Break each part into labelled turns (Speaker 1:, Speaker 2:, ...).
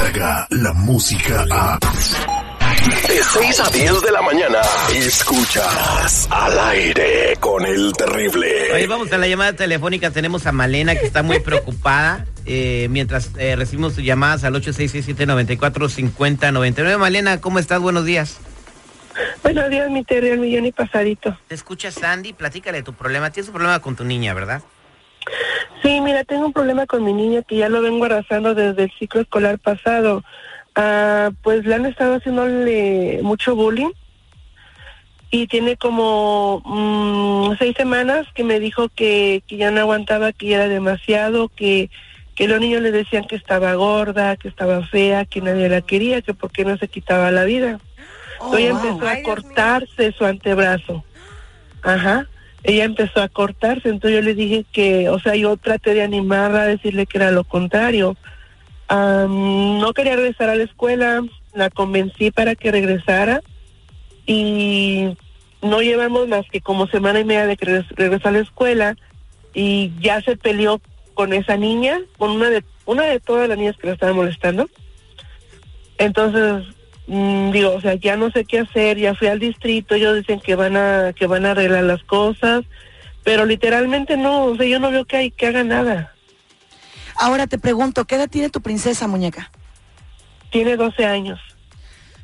Speaker 1: Descarga la música a.
Speaker 2: De 6 a 10 de la mañana. Escuchas al aire con el terrible.
Speaker 3: Ahí vamos a la llamada telefónica. Tenemos a Malena que está muy preocupada. eh, mientras eh, recibimos sus llamadas al 8667-945099. Malena, ¿cómo estás? Buenos días.
Speaker 4: Buenos días, mi Terry, el millón y pasadito.
Speaker 3: Te escucha Sandy, platícale tu problema. Tienes un problema con tu niña, ¿verdad?
Speaker 4: Sí, mira, tengo un problema con mi niña que ya lo vengo arrastrando desde el ciclo escolar pasado. Ah, pues le han estado haciéndole mucho bullying y tiene como mm, seis semanas que me dijo que, que ya no aguantaba, que ya era demasiado, que, que los niños le decían que estaba gorda, que estaba fea, que nadie la quería, que por qué no se quitaba la vida. Ella empezó a cortarse su antebrazo. Ajá. Ella empezó a cortarse, entonces yo le dije que, o sea, yo traté de animarla, a decirle que era lo contrario. Am, no quería regresar a la escuela, la convencí para que regresara y no llevamos más que como semana y media de que a la escuela y ya se peleó con esa niña, con una de una de todas las niñas que la estaban molestando. Entonces, mm, digo, o sea, ya no sé qué hacer, ya fui al distrito, ellos dicen que van a que van a arreglar las cosas, pero literalmente no, o sea, yo no veo que hay que haga nada.
Speaker 5: Ahora te pregunto, ¿qué edad tiene tu princesa, muñeca?
Speaker 4: Tiene 12 años.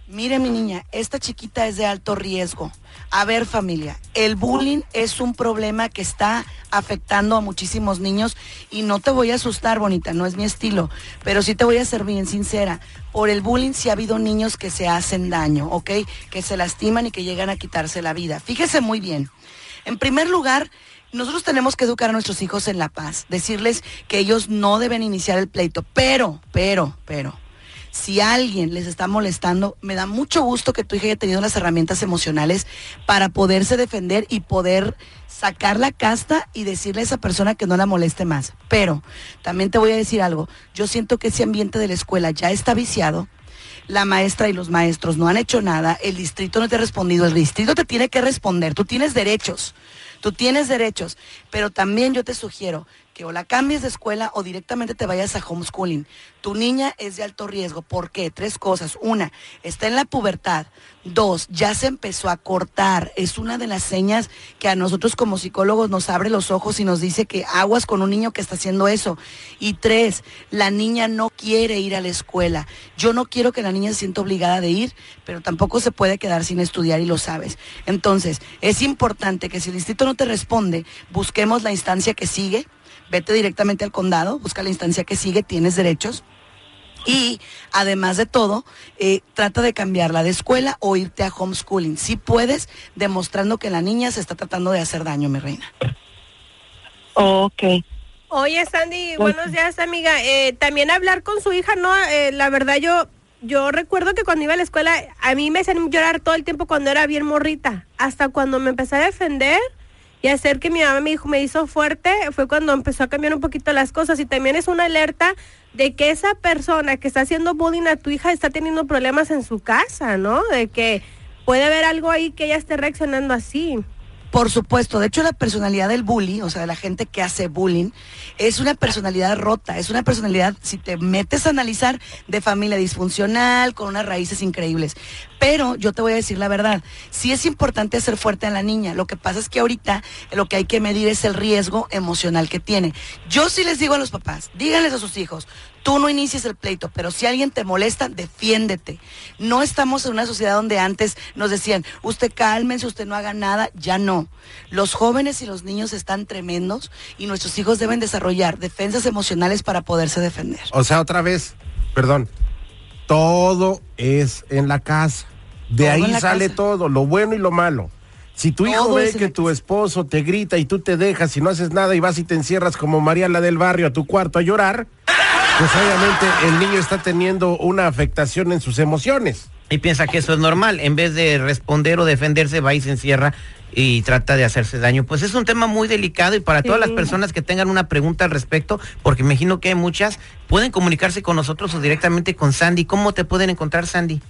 Speaker 5: Mire, mi niña, esta chiquita es de alto riesgo. A ver, familia, el bullying es un problema que está afectando a muchísimos niños y no te voy a asustar, bonita, no es mi estilo, pero sí te voy a ser bien sincera. Por el bullying sí ha habido niños que se hacen daño, ¿ok? Que se lastiman y que llegan a quitarse la vida. Fíjese muy bien. En primer lugar, nosotros tenemos que educar a nuestros hijos en la paz, decirles que ellos no deben iniciar el pleito, pero, pero, pero, si alguien les está molestando, me da mucho gusto que tu hija haya tenido las herramientas emocionales para poderse defender y poder sacar la casta y decirle a esa persona que no la moleste más. Pero también te voy a decir algo, yo siento que ese ambiente de la escuela ya está viciado. La maestra y los maestros no han hecho nada, el distrito no te ha respondido, el distrito te tiene que responder, tú tienes derechos, tú tienes derechos, pero también yo te sugiero que o la cambies de escuela o directamente te vayas a homeschooling. Tu niña es de alto riesgo. ¿Por qué? Tres cosas. Una, está en la pubertad. Dos, ya se empezó a cortar. Es una de las señas que a nosotros como psicólogos nos abre los ojos y nos dice que aguas con un niño que está haciendo eso. Y tres, la niña no quiere ir a la escuela. Yo no quiero que la niña se sienta obligada de ir, pero tampoco se puede quedar sin estudiar y lo sabes. Entonces, es importante que si el distrito no te responde, busquemos la instancia que sigue vete directamente al condado, busca la instancia que sigue, tienes derechos. Y además de todo, eh, trata de cambiarla de escuela o irte a homeschooling. Si puedes, demostrando que la niña se está tratando de hacer daño, mi reina.
Speaker 4: Ok.
Speaker 6: Oye, Sandy, buenos días, amiga. Eh, también hablar con su hija, ¿no? Eh, la verdad, yo yo recuerdo que cuando iba a la escuela, a mí me hacían llorar todo el tiempo cuando era bien morrita. Hasta cuando me empecé a defender y hacer que mi mamá me dijo, me hizo fuerte, fue cuando empezó a cambiar un poquito las cosas. Y también es una alerta de que esa persona que está haciendo bullying a tu hija está teniendo problemas en su casa, ¿no? De que puede haber algo ahí que ella esté reaccionando así.
Speaker 5: Por supuesto, de hecho la personalidad del bully, o sea, de la gente que hace bullying, es una personalidad rota, es una personalidad, si te metes a analizar, de familia disfuncional, con unas raíces increíbles. Pero yo te voy a decir la verdad, sí es importante ser fuerte en la niña, lo que pasa es que ahorita lo que hay que medir es el riesgo emocional que tiene. Yo sí les digo a los papás, díganles a sus hijos, tú no inicies el pleito, pero si alguien te molesta, defiéndete. No estamos en una sociedad donde antes nos decían, usted cálmense, usted no haga nada, ya no. Los jóvenes y los niños están tremendos y nuestros hijos deben desarrollar defensas emocionales para poderse defender.
Speaker 7: O sea, otra vez, perdón, todo es en la casa. De
Speaker 5: Todo
Speaker 7: ahí sale
Speaker 5: casa.
Speaker 7: todo, lo bueno y lo malo. Si tu hijo
Speaker 5: Todo
Speaker 7: ve que tu esposo te grita y tú te dejas y no haces nada y vas y te encierras como María la del barrio a tu cuarto a llorar, pues obviamente el niño está teniendo una afectación en sus emociones.
Speaker 3: Y piensa que eso es normal. En vez de responder o defenderse, va y se encierra y trata de hacerse daño. Pues es un tema muy delicado y para todas las personas que tengan una pregunta al respecto, porque me imagino que hay muchas, pueden comunicarse con nosotros o directamente con Sandy. ¿Cómo te pueden encontrar, Sandy?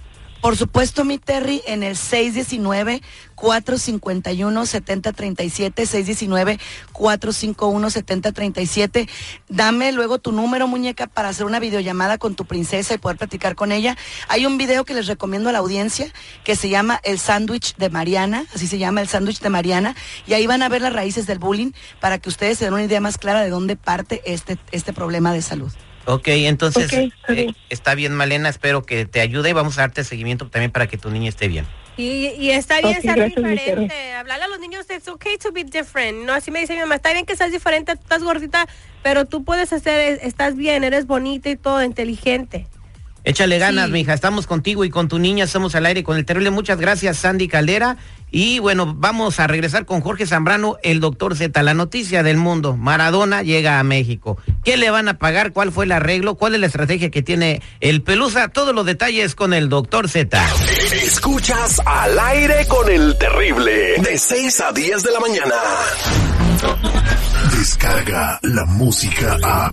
Speaker 5: Por supuesto, mi Terry, en el 619-451-7037, 619-451-7037. Dame luego tu número, muñeca, para hacer una videollamada con tu princesa y poder platicar con ella. Hay un video que les recomiendo a la audiencia que se llama El sándwich de Mariana, así se llama el sándwich de Mariana, y ahí van a ver las raíces del bullying para que ustedes se den una idea más clara de dónde parte este, este problema de salud.
Speaker 3: Ok, entonces
Speaker 4: está
Speaker 3: eh,
Speaker 4: bien.
Speaker 3: está bien, Malena. Espero que te ayude y vamos a darte seguimiento también para que tu niña esté bien.
Speaker 6: Y, y está bien
Speaker 4: Ok,
Speaker 6: ser
Speaker 4: gracias,
Speaker 6: diferente. Hablarle a los niños, it's okay to be different. No, así me dice mi mamá, está bien que seas diferente, tú estás gordita, pero tú puedes hacer, estás bien, eres bonita y todo, inteligente.
Speaker 3: Échale ganas,
Speaker 6: Sí.
Speaker 3: mija. Estamos contigo y con tu niña. Estamos al aire con el terrible. Muchas gracias, Sandy Caldera. Y bueno, vamos a regresar con Jorge Zambrano, el doctor Z. La noticia del mundo. Maradona llega a México. ¿Qué le van a pagar? ¿Cuál fue el arreglo? ¿Cuál es la estrategia que tiene el Pelusa? Todos los detalles con el doctor Z.
Speaker 2: Escuchas al aire con el terrible. De 6 a 10 de la mañana.
Speaker 1: Descarga la música a.